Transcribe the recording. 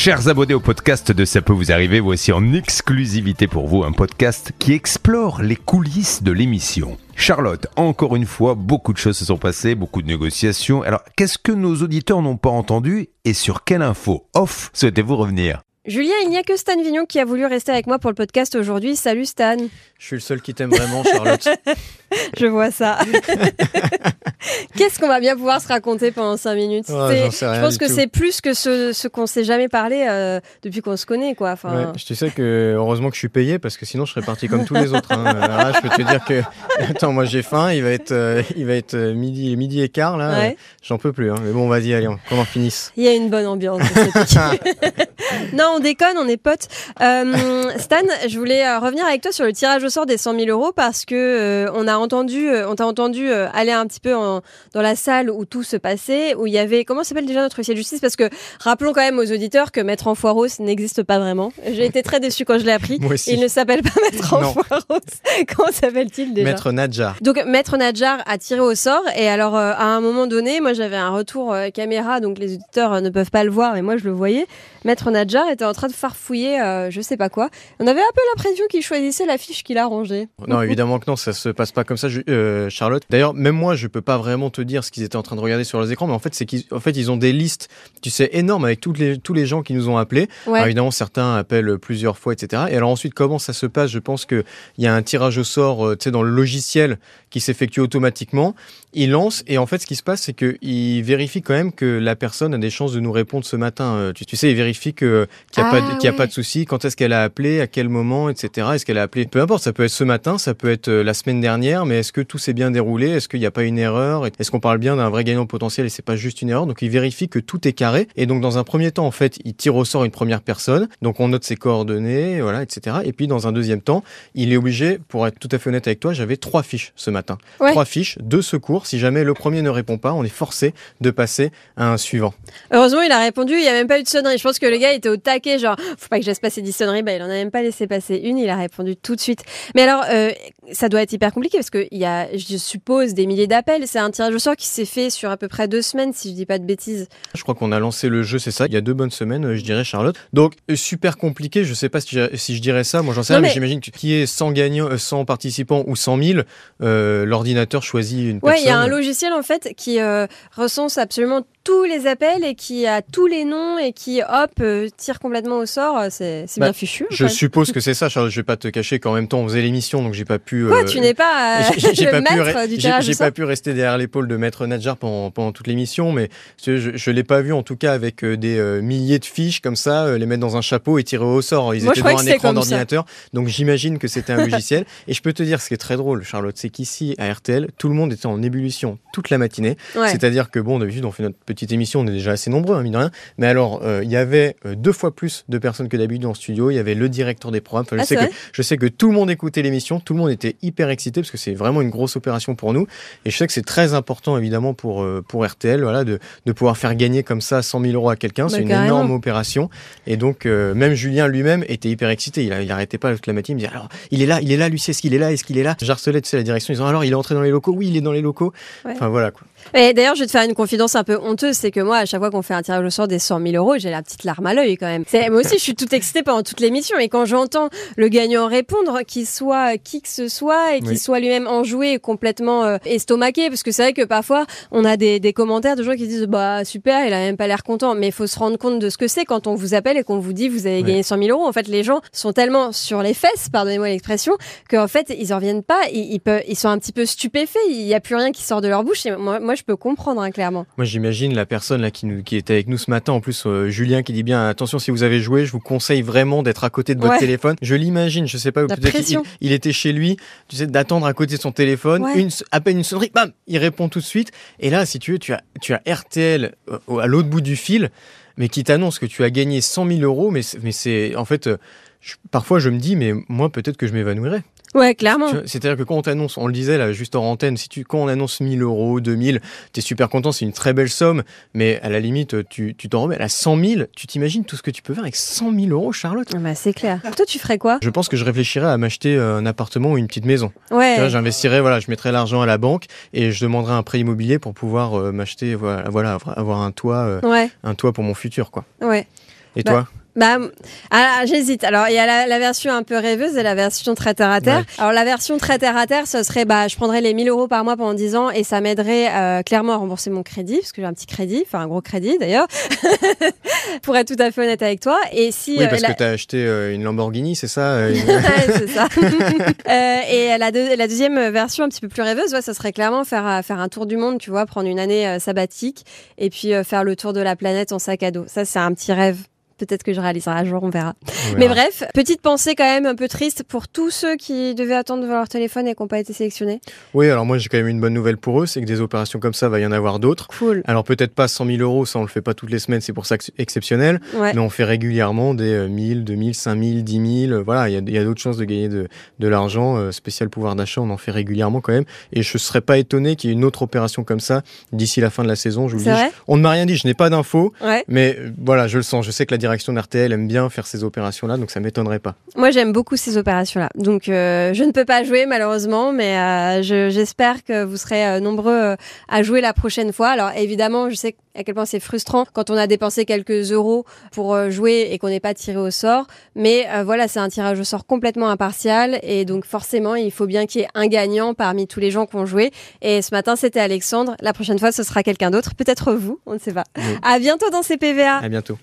Chers abonnés au podcast de Ça peut vous arriver, voici en exclusivité pour vous un podcast qui explore les coulisses de l'émission. Charlotte, encore une fois, beaucoup de choses se sont passées, beaucoup de négociations. Alors, qu'est-ce que nos auditeurs n'ont pas entendu et sur quelle info off souhaitez-vous revenir? Julien, il n'y a que Stan Vignon qui a voulu rester avec moi pour le podcast aujourd'hui. Salut Stan. Je suis le seul qui t'aime vraiment, Charlotte. Je vois ça. Qu'est-ce qu'on va bien pouvoir se raconter pendant 5 minutes Ouais, j'en sais rien Je pense que c'est plus que ce, ce qu'on s'est jamais parlé euh, depuis qu'on se connaît. Quoi. Enfin, Ouais, je te sais que heureusement que je suis payé parce que sinon je serais parti comme tous les autres. hein. Là, je peux te dire que attends, moi j'ai faim, il va être euh, il va être euh, midi midi et quart là. Ouais. J'en peux plus. hein. Mais bon, vas-y, allez, on- qu'on en finisse. Il y a une bonne ambiance. non, on déconne, on est potes. Euh, Stan, je voulais revenir avec toi sur le tirage au sort des 100 000 euros parce que on a entendu, on t'a entendu aller un petit peu en- dans la salle où tout se passait, où il y avait comment s'appelle déjà notre huissier de justice? Parce que rappelons quand même aux auditeurs que Maître Enfoiros n'existe pas vraiment. J'ai été très déçue quand je l'ai appris. Moi aussi. Il ne s'appelle pas Maître. Enfoiros. Comment s'appelle-t-il déjà? Maître Nadjar. donc Maître Nadjar a tiré au sort et alors euh, à un moment donné, moi j'avais un retour euh, caméra donc les auditeurs euh, ne peuvent pas le voir mais moi je le voyais. Maître Nadjar était en train de farfouiller euh, je sais pas quoi. On avait un peu l'impression qu'il choisissait la fiche qu'il a rangée. Non, évidemment que non, ça se passe pas comme ça, je- euh, Charlotte. D'ailleurs, même moi, je peux pas vraiment te dire ce qu'ils étaient en train de regarder sur leurs écrans, mais en fait, c'est qu'ils en fait, ils ont des listes, tu sais, énormes avec toutes les, tous les gens qui nous ont appelés. Ouais. Alors, évidemment, certains appellent plusieurs fois, etc. Et alors ensuite, comment ça se passe? Je pense qu'il y a un tirage au sort, euh, tu sais, dans le logiciel qui s'effectue automatiquement. Il lance et en fait, ce qui se passe, c'est qu'il vérifie quand même que la personne a des chances de nous répondre ce matin. Euh, Tu, tu sais, il vérifie que qu'il n'y a, Ah, pas y a ouais. pas de souci. Quand est-ce qu'elle a appelé, à quel moment, etc. Est-ce qu'elle a appelé Peu importe, ça peut être ce matin, ça peut être euh, la semaine dernière, mais est-ce que tout s'est bien déroulé? Est-ce qu'il n'y a pas une erreur? Est-ce qu'on parle bien d'un vrai gagnant potentiel et c'est pas juste une erreur? Donc il vérifie que tout est carré. Et donc dans un premier temps, en fait, il tire au sort une première personne. Donc on note ses coordonnées, voilà, etc. Et puis dans un deuxième temps, il est obligé, pour être tout à fait honnête avec toi, j'avais trois fiches ce matin. Ouais. Trois fiches, deux secours. Si jamais le premier ne répond pas, on est forcé de passer à un suivant. Heureusement il a répondu, il y a même pas eu de sonnerie. Je pense que le gars était au taquet genre faut pas que je laisse passer 10 sonneries. Bah il en a même pas laissé passer une, il a répondu tout de suite. Mais alors euh, ça doit être hyper compliqué parce qu'il y a je suppose des milliers d'appels. C'est un tirage au sort qui s'est fait sur à peu près deux semaines si je dis pas de bêtises. Je crois qu'on a lancé le jeu, c'est ça, il y a deux bonnes semaines, euh, je dirais, Charlotte. Donc, euh, super compliqué, je sais pas si je, si je dirais ça, moi j'en sais Non, rien, mais, mais- j'imagine que qui est 100 gagnants, euh, 100 participants ou 100 000, euh, l'ordinateur choisit une Ouais, personne. il y a un logiciel en fait qui euh, recense absolument tous les appels et qui a tous les noms et qui hop euh, tire complètement au sort. Euh, C'est c'est Bah, bien fichu. en Je fait. suppose que c'est ça, Charlotte, je vais pas te cacher qu'en même temps on faisait l'émission, donc j'ai pas pu... Quoi, euh, tu n'es pas j'ai- pas pas pu rester derrière l'épaule de Maître Nadjar pendant, pendant toute l'émission, mais je, je l'ai pas vu en tout cas avec des milliers de fiches comme ça, les mettre dans un chapeau et tirer au sort. Ils Moi, étaient devant un écran d'ordinateur, donc j'imagine que c'était un logiciel. Et je peux te dire, ce qui est très drôle, Charlotte, c'est qu'ici à RTL, tout le monde était en ébullition toute la matinée. Ouais. C'est-à-dire que bon, d'habitude, on fait notre petite émission, on est déjà assez nombreux, hein, mine de rien. Mais alors, euh, il y avait euh, deux fois plus de personnes que d'habitude en studio. Il y avait le directeur des programmes. Enfin, je, Ah, sais c'est que, je sais que tout le monde écoutait l'émission, tout le monde était hyper excité parce que c'est vraiment une grosse opération pour nous. Et je sais que c'est très important, évidemment, pour, euh, pour RTL, voilà, de, de pouvoir faire gagner comme ça 100 000 euros à quelqu'un. C'est Bah, une carrément. énorme opération. Et donc, euh, même Julien lui-même était hyper excité. Il, il arrêtait pas toute la matinée. Il me disait, alors, il est là, il est là, lui, est-ce qu'il est là, est-ce qu'il est là? J'harcelais, tu sais, la direction. Ils disant, alors, il est entré dans les locaux? Oui, il est dans les locaux. Ouais. Enfin, voilà, quoi. Et d'ailleurs, je vais te faire une confidence un peu honteuse, c'est que moi, à chaque fois qu'on fait un tirage au sort des 100 000 euros, j'ai la petite larme à l'œil quand même. Moi aussi, je suis toute excitée pendant toute l'émission, et quand j'entends le gagnant répondre, qu'il soit qui que ce soit, et qu'il Oui. soit lui-même enjoué, et complètement euh, estomaqué, parce que c'est vrai que parfois, on a des, des commentaires de gens qui disent bah super, il a même pas l'air content, mais il faut se rendre compte de ce que c'est quand on vous appelle et qu'on vous dit vous avez gagné 100 000 euros. En fait, les gens sont tellement sur les fesses, pardonnez-moi l'expression, qu'en fait, ils en reviennent pas, ils, ils, peuvent, ils sont un petit peu stupéfaits, il y a plus rien qui sort de leur bouche. Et moi, moi, je peux comprendre hein, clairement. Moi, j'imagine la personne là qui, nous, qui était avec nous ce matin, en plus euh, Julien qui dit bien attention si vous avez joué, je vous conseille vraiment d'être à côté de votre Ouais. téléphone. Je l'imagine, je sais pas, peut-être il était chez lui, tu sais, d'attendre à côté de son téléphone, Ouais. une, à peine une sonnerie, bam, il répond tout de suite. Et là, si tu veux, tu as, tu as RTL euh, à l'autre bout du fil, mais qui t'annonce que tu as gagné 100 000 euros, mais, c'est- mais c'est en fait. euh, je- parfois, je me dis, mais moi, peut-être que je m'évanouirais. Ouais, clairement. C'est-à-dire que quand on t'annonce, on le disait là juste en antenne, si tu, quand on annonce 1000 euros, 2000, t'es super content, c'est une très belle somme, mais à la limite, tu tu t'en remets à 100 000, tu t'imagines tout ce que tu peux faire avec 100 000 euros, Charlotte? Ah Bah, c'est clair. Toi, tu ferais quoi? Je pense que je réfléchirais à m'acheter euh, un appartement ou une petite maison. Ouais. J'investirais, voilà, je mettrais l'argent à la banque et je demanderais un prêt immobilier pour pouvoir euh, m'acheter, voilà, voilà, avoir un toit, euh, Ouais, un toit pour mon futur, quoi. ouais. Et Bah, toi Bah, ah, j'hésite. Alors, il y a la, la version un peu rêveuse et la version très terre à terre. Ouais. Alors, la version très terre à terre, ce serait, bah, je prendrais les 1000 euros par mois pendant 10 ans et ça m'aiderait euh, clairement à rembourser mon crédit, parce que j'ai un petit crédit, enfin un gros crédit d'ailleurs, pour être tout à fait honnête avec toi. Et si Oui, euh, parce la- que t'as acheté euh, une Lamborghini, c'est ça une- Ouais, c'est ça. Et la, deux- la deuxième version, un petit peu plus rêveuse, ouais, ça serait clairement faire, faire un tour du monde, tu vois, prendre une année sabbatique et puis faire le tour de la planète en sac à dos. Ça, c'est un petit rêve. Peut-être que je réaliserai un jour, on verra. on Mais bref, petite pensée quand même un peu triste pour tous ceux qui devaient attendre devant leur téléphone et qui n'ont pas été sélectionnés. Oui, alors moi j'ai quand même une bonne nouvelle pour eux, c'est que des opérations comme ça, va y en avoir d'autres. Cool. Alors peut-être pas 100 000 euros, ça on le fait pas toutes les semaines, c'est pour ça que c'est exceptionnel. Ouais. Mais on fait régulièrement des euh, 1000, 2000, 5000, 10 000. euh, Voilà, il y a, il d'autres chances de gagner de, de l'argent. euh, spécial pouvoir d'achat, on en fait régulièrement quand même. Et je serais pas étonné qu'il y ait une autre opération comme ça d'ici la fin de la saison. Je vous dis. vrai? On ne m'a rien dit, je n'ai pas d'infos. Ouais. Mais euh, voilà, je le sens. Je sais que la direction d'RTL aime bien faire ces opérations-là, donc ça m'étonnerait pas. Moi, j'aime beaucoup ces opérations-là. Donc, euh, je ne peux pas jouer malheureusement, mais euh, je- j'espère que vous serez euh, nombreux à jouer la prochaine fois. Alors, évidemment, je sais à quel point c'est frustrant quand on a dépensé quelques euros pour jouer et qu'on n'est pas tiré au sort. Mais euh, voilà, c'est un tirage au sort complètement impartial et donc forcément, il faut bien qu'il y ait un gagnant parmi tous les gens qui ont joué. Et ce matin, c'était Alexandre. La prochaine fois, ce sera quelqu'un d'autre, peut-être vous, on ne sait pas. Oui. À bientôt dans ces PVA. À bientôt.